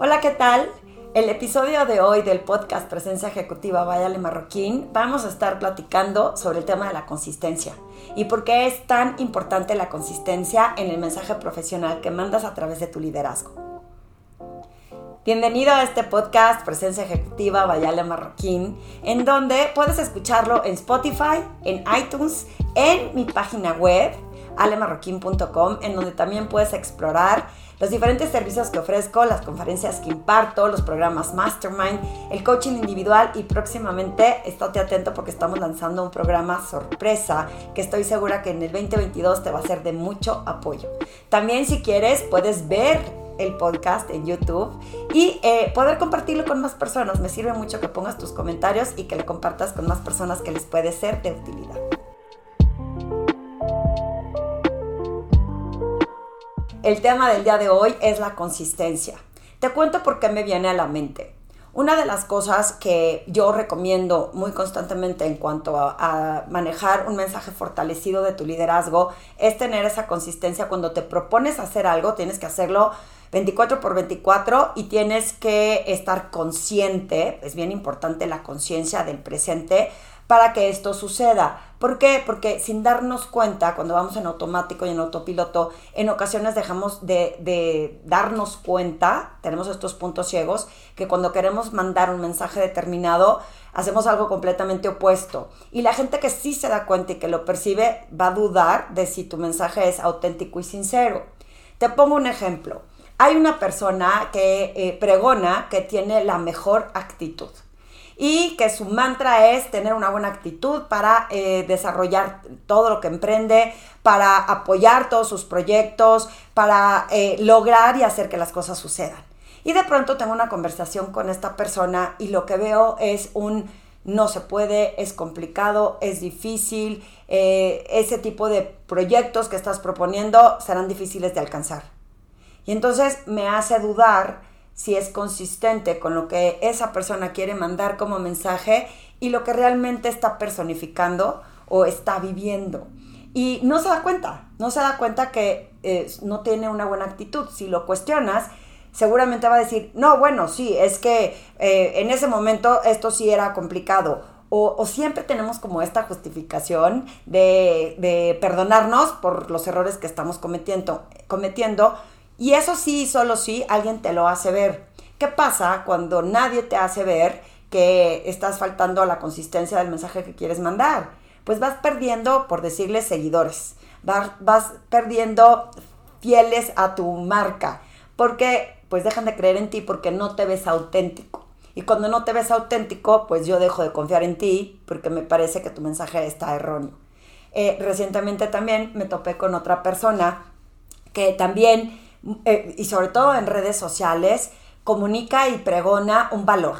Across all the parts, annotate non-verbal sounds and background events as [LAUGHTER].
Hola, ¿qué tal? El episodio de hoy del podcast Presencia Ejecutiva Váyale Marroquín vamos a estar platicando sobre el tema de la consistencia y por qué es tan importante la consistencia en el mensaje profesional que mandas a través de tu liderazgo. Bienvenido a este podcast Presencia Ejecutiva Vayale Marroquín, en donde puedes escucharlo en Spotify, en iTunes, en mi página web alemarroquín.com, en donde también puedes explorar los diferentes servicios que ofrezco, las conferencias que imparto, los programas Mastermind, el coaching individual y próximamente estate atento porque estamos lanzando un programa sorpresa que estoy segura que en el 2022 te va a ser de mucho apoyo. También si quieres puedes ver el podcast en YouTube y eh, poder compartirlo con más personas. Me sirve mucho que pongas tus comentarios y que lo compartas con más personas que les puede ser de utilidad. El tema del día de hoy es la consistencia. Te cuento por qué me viene a la mente. Una de las cosas que yo recomiendo muy constantemente en cuanto a, manejar un mensaje fortalecido de tu liderazgo es tener esa consistencia. Cuando te propones hacer algo, tienes que hacerlo 24 por 24 y tienes que estar consciente, es bien importante la conciencia del presente para que esto suceda. ¿Por qué? Porque sin darnos cuenta, cuando vamos en automático y en autopiloto, en ocasiones dejamos de, darnos cuenta, tenemos estos puntos ciegos, que cuando queremos mandar un mensaje determinado, hacemos algo completamente opuesto. Y la gente que sí se da cuenta y que lo percibe va a dudar de si tu mensaje es auténtico y sincero. Te pongo un ejemplo. Hay una persona que eh, pregona que tiene la mejor actitud y que su mantra es tener una buena actitud para eh, desarrollar todo lo que emprende, para apoyar todos sus proyectos, para eh, lograr y hacer que las cosas sucedan. Y de pronto tengo una conversación con esta persona y lo que veo es un no se puede, es complicado, es difícil, eh, ese tipo de proyectos que estás proponiendo serán difíciles de alcanzar. Y entonces me hace dudar si es consistente con lo que esa persona quiere mandar como mensaje y lo que realmente está personificando o está viviendo. Y no se da cuenta, no se da cuenta que eh, no tiene una buena actitud. Si lo cuestionas, seguramente va a decir, no, bueno, sí, es que eh, en ese momento esto sí era complicado. O, siempre tenemos como esta justificación de, de, perdonarnos por los errores que estamos cometiendo, cometiendo y eso sí, solo sí, alguien te lo hace ver. ¿Qué pasa cuando nadie te hace ver que estás faltando a la consistencia del mensaje que quieres mandar? Pues vas perdiendo, por decirles, seguidores. Vas, vas perdiendo fieles a tu marca. Porque pues dejan de creer en ti porque no te ves auténtico. Y cuando no te ves auténtico, pues yo dejo de confiar en ti porque me parece que tu mensaje está erróneo. Eh, recientemente también me topé con otra persona que también eh, y sobre todo en redes sociales, comunica y pregona un valor.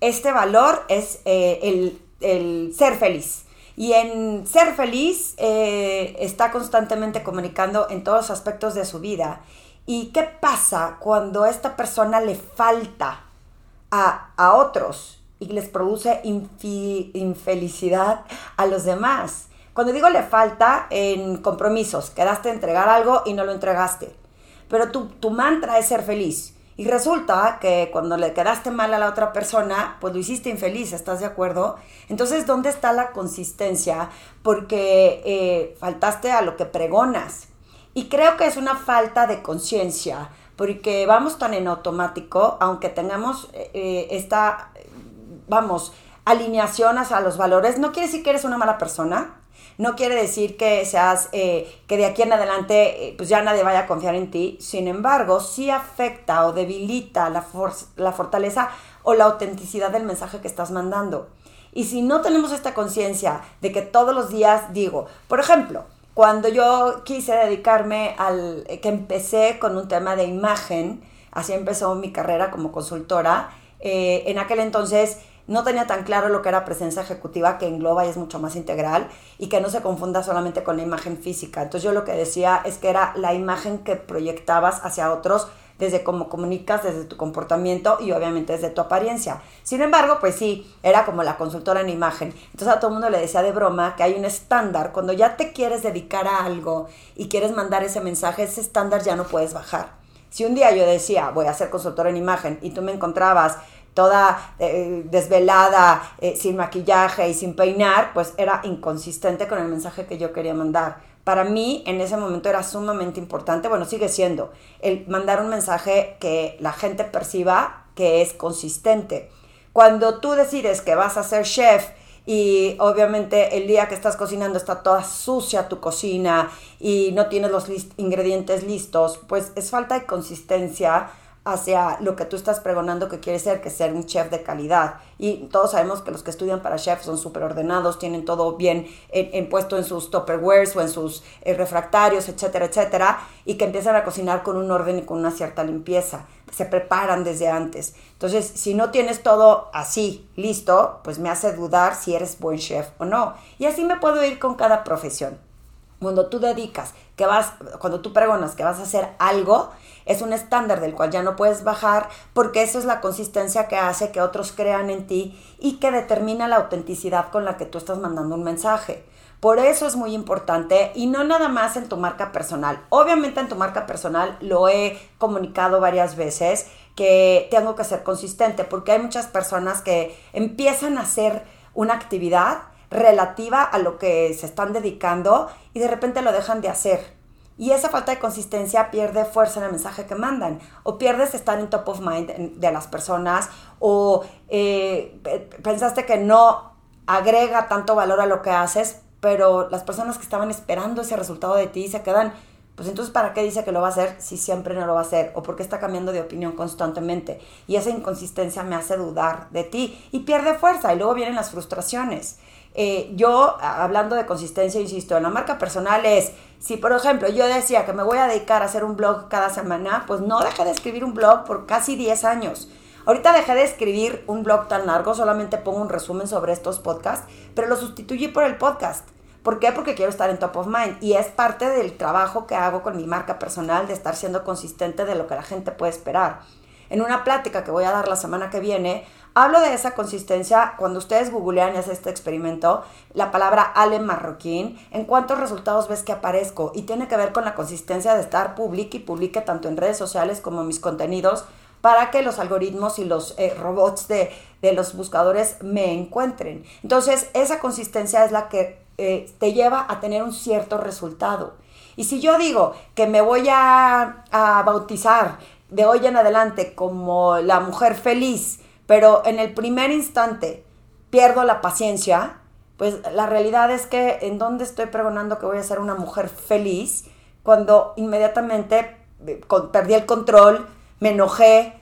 Este valor es eh, el, ser feliz. Y en ser feliz eh, está constantemente comunicando en todos los aspectos de su vida. ¿Y qué pasa cuando esta persona le falta a, a otros y les produce infelicidad a los demás? Cuando digo le falta en compromisos, quedaste a entregar algo y no lo entregaste pero tu, tu mantra es ser feliz. Y resulta que cuando le quedaste mal a la otra persona, pues lo hiciste infeliz, ¿estás de acuerdo? Entonces, ¿dónde está la consistencia? Porque eh, faltaste a lo que pregonas. Y creo que es una falta de conciencia, porque vamos tan en automático, aunque tengamos eh, eh, esta, vamos, alineación hacia los valores, no quiere decir que eres una mala persona, no quiere decir que seas, eh, que de aquí en adelante eh, pues ya nadie vaya a confiar en ti. Sin embargo, sí afecta o debilita la, la fortaleza o la autenticidad del mensaje que estás mandando. Y si no tenemos esta conciencia de que todos los días digo, por ejemplo, cuando yo quise dedicarme al, eh, que empecé con un tema de imagen, así empezó mi carrera como consultora, en aquel entonces no tenía tan claro lo que era presencia ejecutiva, que engloba y es mucho más integral, y que no se confunda solamente con la imagen física. Entonces yo lo que decía es que era la imagen que proyectabas hacia otros desde cómo comunicas, desde tu comportamiento y obviamente desde tu apariencia. Sin embargo, pues sí, era como la consultora en imagen. Entonces a todo el mundo le decía de broma que hay un estándar. Cuando ya te quieres dedicar a algo y quieres mandar ese mensaje, ese estándar ya no puedes bajar. Si un día yo decía, voy a ser consultora en imagen, y tú me encontrabas toda eh, desvelada, eh, sin maquillaje y sin peinar, pues era inconsistente con el mensaje que yo quería mandar. Para mí en ese momento era sumamente importante, bueno, sigue siendo, el mandar un mensaje que la gente perciba que es consistente. Cuando tú decides que vas a ser chef y obviamente el día que estás cocinando está toda sucia tu cocina y no tienes los ingredientes listos, pues es falta de consistencia hacia lo que tú estás pregonando que quieres ser, que ser un chef de calidad. Y todos sabemos que los que estudian para chef son súper ordenados, tienen todo bien en, puesto en sus tupperwares o en sus eh, refractarios, etcétera, etcétera, y que empiezan a cocinar con un orden y con una cierta limpieza. Se preparan desde antes. Entonces, si no tienes todo así, listo, pues me hace dudar si eres buen chef o no. Y así me puedo ir con cada profesión. Cuando tú dedicas, que vas, cuando tú pregonas que vas a hacer algo, es un estándar del cual ya no puedes bajar porque eso es la consistencia que hace que otros crean en ti y que determina la autenticidad con la que tú estás mandando un mensaje. Por eso es muy importante y no nada más en tu marca personal. Obviamente en tu marca personal lo he comunicado varias veces que tengo que ser consistente porque hay muchas personas que empiezan a hacer una actividad relativa a lo que se están dedicando y de repente lo dejan de hacer y esa falta de consistencia pierde fuerza en el mensaje que mandan. O pierdes estar en top of mind de las personas. O eh, pensaste que no agrega tanto valor a lo que haces. Pero las personas que estaban esperando ese resultado de ti se quedan. Pues entonces, ¿para qué dice que lo va a hacer si siempre no lo va a hacer? ¿O porque está cambiando de opinión constantemente? Y esa inconsistencia me hace dudar de ti y pierde fuerza y luego vienen las frustraciones. Eh, yo, hablando de consistencia, insisto, en la marca personal es, si por ejemplo yo decía que me voy a dedicar a hacer un blog cada semana, pues no dejé de escribir un blog por casi 10 años. Ahorita dejé de escribir un blog tan largo, solamente pongo un resumen sobre estos podcasts, pero lo sustituí por el podcast. ¿Por qué? Porque quiero estar en top of mind y es parte del trabajo que hago con mi marca personal de estar siendo consistente de lo que la gente puede esperar. En una plática que voy a dar la semana que viene, Hablo de esa consistencia cuando ustedes googlean y hacen este experimento, la palabra Ale Marroquín, en cuántos resultados ves que aparezco. Y tiene que ver con la consistencia de estar publique y publique tanto en redes sociales como en mis contenidos para que los algoritmos y los eh, robots de, los buscadores me encuentren. Entonces, esa consistencia es la que eh, te lleva a tener un cierto resultado. Y si yo digo que me voy a, bautizar de hoy en adelante como la mujer feliz, pero en el primer instante pierdo la paciencia, pues la realidad es que en dónde estoy pregonando que voy a ser una mujer feliz cuando inmediatamente eh, perdí el control, me enojé,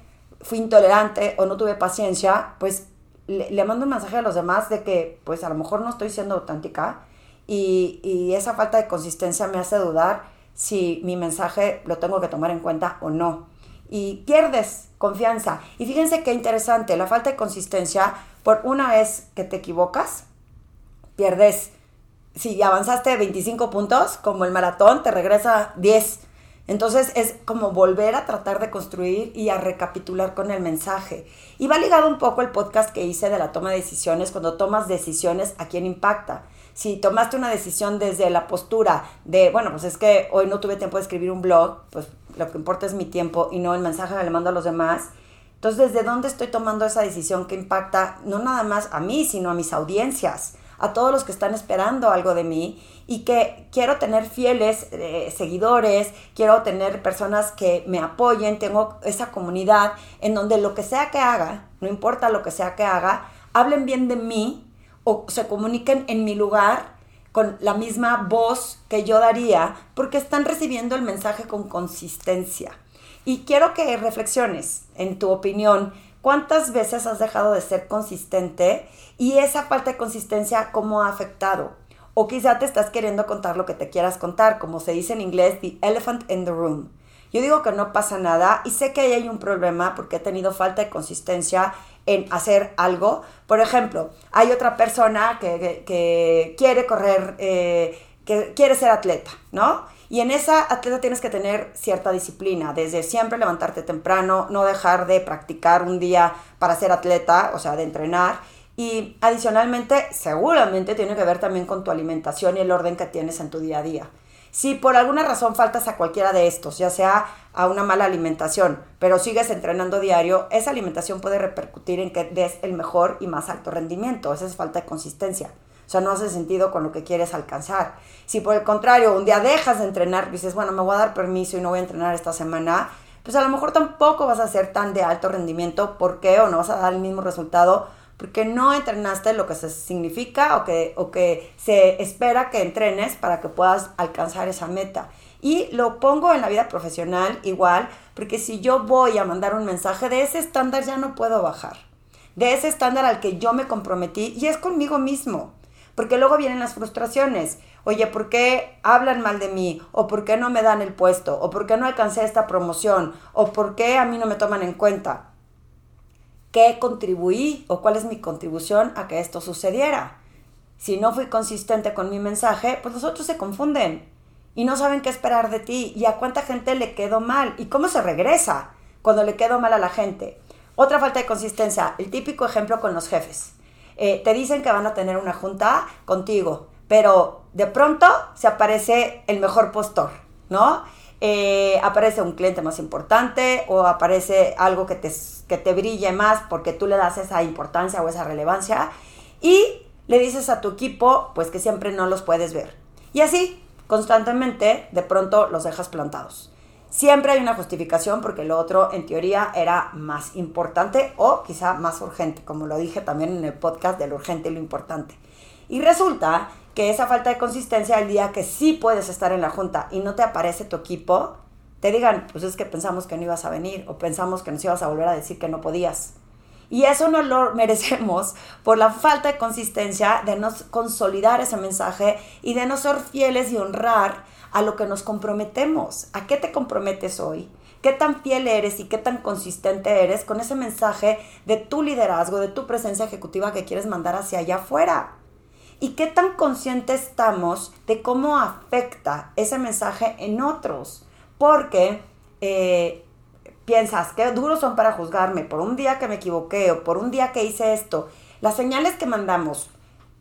fui intolerante o no tuve paciencia, pues le, mando un mensaje a los demás de que pues a lo mejor no estoy siendo auténtica y, esa falta de consistencia me hace dudar si mi mensaje lo tengo que tomar en cuenta o no y pierdes confianza. Y fíjense qué interesante, la falta de consistencia, por una vez que te equivocas, pierdes, si avanzaste 25 puntos, como el maratón, te regresa 10. Entonces es como volver a tratar de construir y a recapitular con el mensaje. Y va ligado un poco el podcast que hice de la toma de decisiones, cuando tomas decisiones, ¿a quién impacta? Si tomaste una decisión desde la postura de, bueno, pues es que hoy no tuve tiempo de escribir un blog, pues lo que importa es mi tiempo y no el mensaje que le mando a los demás. Entonces, ¿desde dónde estoy tomando esa decisión que impacta no nada más a mí, sino a mis audiencias, a todos los que están esperando algo de mí y que quiero tener fieles eh, seguidores, quiero tener personas que me apoyen, tengo esa comunidad en donde lo que sea que haga, no importa lo que sea que haga, hablen bien de mí o se comuniquen en mi lugar con la misma voz que yo daría, porque están recibiendo el mensaje con consistencia. Y quiero que reflexiones, en tu opinión, cuántas veces has dejado de ser consistente y esa falta de consistencia cómo ha afectado. O quizá te estás queriendo contar lo que te quieras contar, como se dice en inglés, the elephant in the room. Yo digo que no pasa nada y sé que ahí hay un problema porque he tenido falta de consistencia en hacer algo. Por ejemplo, hay otra persona que, quiere correr, eh, que quiere ser atleta, ¿no? Y en esa atleta tienes que tener cierta disciplina, desde siempre levantarte temprano, no dejar de practicar un día para ser atleta, o sea, de entrenar. Y adicionalmente, seguramente tiene que ver también con tu alimentación y el orden que tienes en tu día a día. Si por alguna razón faltas a cualquiera de estos, ya sea a una mala alimentación, pero sigues entrenando diario, esa alimentación puede repercutir en que des el mejor y más alto rendimiento. Esa es falta de consistencia. O sea, no hace sentido con lo que quieres alcanzar. Si por el contrario, un día dejas de entrenar, dices, bueno, me voy a dar permiso y no voy a entrenar esta semana, pues a lo mejor tampoco vas a ser tan de alto rendimiento. ¿Por qué? O no vas a dar el mismo resultado porque no entrenaste lo que se significa o que, o que se espera que entrenes para que puedas alcanzar esa meta. Y lo pongo en la vida profesional igual, porque si yo voy a mandar un mensaje de ese estándar ya no puedo bajar. De ese estándar al que yo me comprometí y es conmigo mismo. Porque luego vienen las frustraciones. Oye, ¿por qué hablan mal de mí? ¿O por qué no me dan el puesto? ¿O por qué no alcancé esta promoción? ¿O por qué a mí no me toman en cuenta? Qué contribuí o cuál es mi contribución a que esto sucediera. Si no fui consistente con mi mensaje, pues los otros se confunden y no saben qué esperar de ti y a cuánta gente le quedó mal y cómo se regresa cuando le quedó mal a la gente. Otra falta de consistencia, el típico ejemplo con los jefes. Eh, te dicen que van a tener una junta contigo, pero de pronto se aparece el mejor postor, ¿no? Eh, aparece un cliente más importante o aparece algo que te, que te brille más porque tú le das esa importancia o esa relevancia y le dices a tu equipo pues que siempre no los puedes ver. Y así, constantemente, de pronto los dejas plantados. Siempre hay una justificación porque lo otro en teoría era más importante o quizá más urgente, como lo dije también en el podcast de lo urgente y lo importante. Y resulta que esa falta de consistencia el día que sí puedes estar en la junta y no te aparece tu equipo, te digan, pues es que pensamos que no ibas a venir o pensamos que nos ibas a volver a decir que no podías. Y eso no lo [LAUGHS] merecemos por la falta de consistencia de no consolidar ese mensaje y de no ser fieles y honrar a lo que nos comprometemos. ¿A qué te comprometes hoy? ¿Qué tan fiel eres y qué tan consistente eres con ese mensaje de tu liderazgo, de tu presencia ejecutiva que quieres mandar hacia allá afuera? Y qué tan conscientes estamos de cómo afecta ese mensaje en otros. Porque eh, piensas, qué duros son para juzgarme por un día que me equivoqué o por un día que hice esto. Las señales que mandamos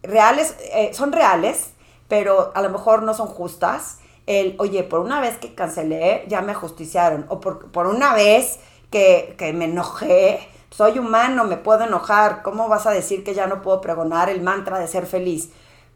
reales, eh, son reales, pero a lo mejor no son justas. El, oye, por una vez que cancelé, ya me ajusticiaron. O por, por una vez que, que me enojé, soy humano, me puedo enojar, ¿cómo vas a decir que ya no puedo pregonar el mantra de ser feliz?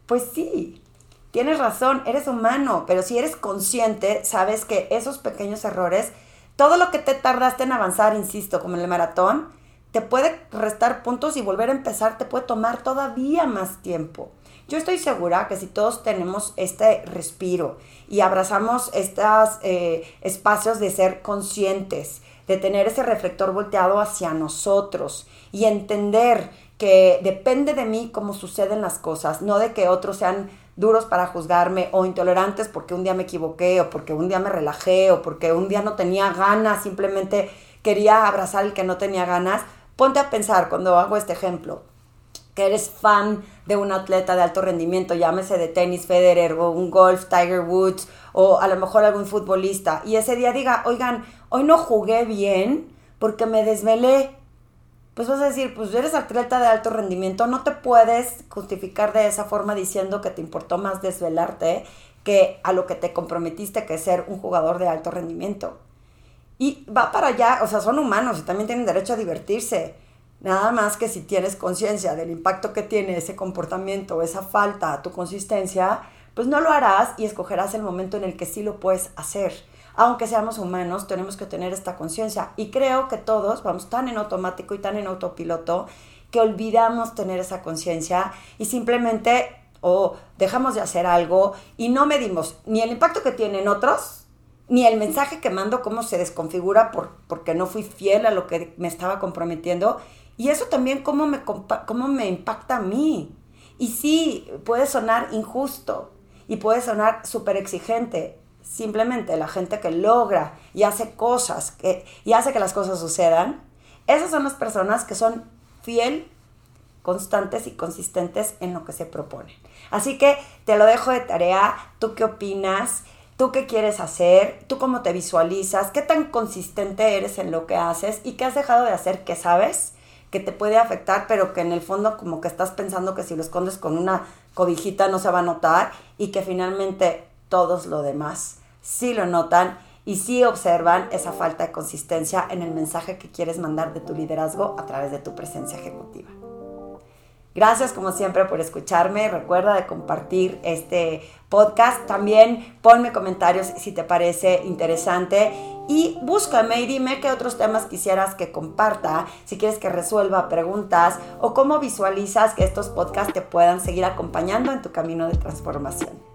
Pues sí, tienes razón, eres humano, pero si eres consciente, sabes que esos pequeños errores, todo lo que te tardaste en avanzar, insisto, como en el maratón, te puede restar puntos y volver a empezar te puede tomar todavía más tiempo. Yo estoy segura que si todos tenemos este respiro y abrazamos estos eh, espacios de ser conscientes, de tener ese reflector volteado hacia nosotros y entender que depende de mí cómo suceden las cosas, no de que otros sean duros para juzgarme o intolerantes porque un día me equivoqué o porque un día me relajé o porque un día no tenía ganas, simplemente quería abrazar el que no tenía ganas. Ponte a pensar cuando hago este ejemplo, que eres fan de un atleta de alto rendimiento, llámese de tenis Federer o un golf Tiger Woods o a lo mejor algún futbolista, y ese día diga, oigan, hoy no jugué bien porque me desvelé. Pues vas a decir, pues eres atleta de alto rendimiento, no te puedes justificar de esa forma diciendo que te importó más desvelarte que a lo que te comprometiste que ser un jugador de alto rendimiento. Y va para allá, o sea, son humanos y también tienen derecho a divertirse. Nada más que si tienes conciencia del impacto que tiene ese comportamiento, esa falta a tu consistencia, pues no lo harás y escogerás el momento en el que sí lo puedes hacer. Aunque seamos humanos, tenemos que tener esta conciencia. Y creo que todos vamos tan en automático y tan en autopiloto que olvidamos tener esa conciencia y simplemente o dejamos de hacer algo y no medimos ni el impacto que tienen otros, ni el mensaje que mando, cómo se desconfigura por, porque no fui fiel a lo que me estaba comprometiendo. Y eso también cómo me, cómo me impacta a mí. Y sí, puede sonar injusto, y puede sonar súper exigente. Simplemente la gente que logra y hace cosas que, y hace que las cosas sucedan, esas son las personas que son fiel, constantes y consistentes en lo que se propone. Así que te lo dejo de tarea. ¿Tú qué opinas? ¿Tú qué quieres hacer? ¿Tú cómo te visualizas? ¿Qué tan consistente eres en lo que haces? ¿Y qué has dejado de hacer que sabes que te puede afectar, pero que en el fondo como que estás pensando que si lo escondes con una cobijita no se va a notar y que finalmente todos lo demás sí lo notan y sí observan esa falta de consistencia en el mensaje que quieres mandar de tu liderazgo a través de tu presencia ejecutiva. Gracias como siempre por escucharme. Recuerda de compartir este podcast. También ponme comentarios si te parece interesante y búscame y dime qué otros temas quisieras que comparta, si quieres que resuelva preguntas o cómo visualizas que estos podcasts te puedan seguir acompañando en tu camino de transformación.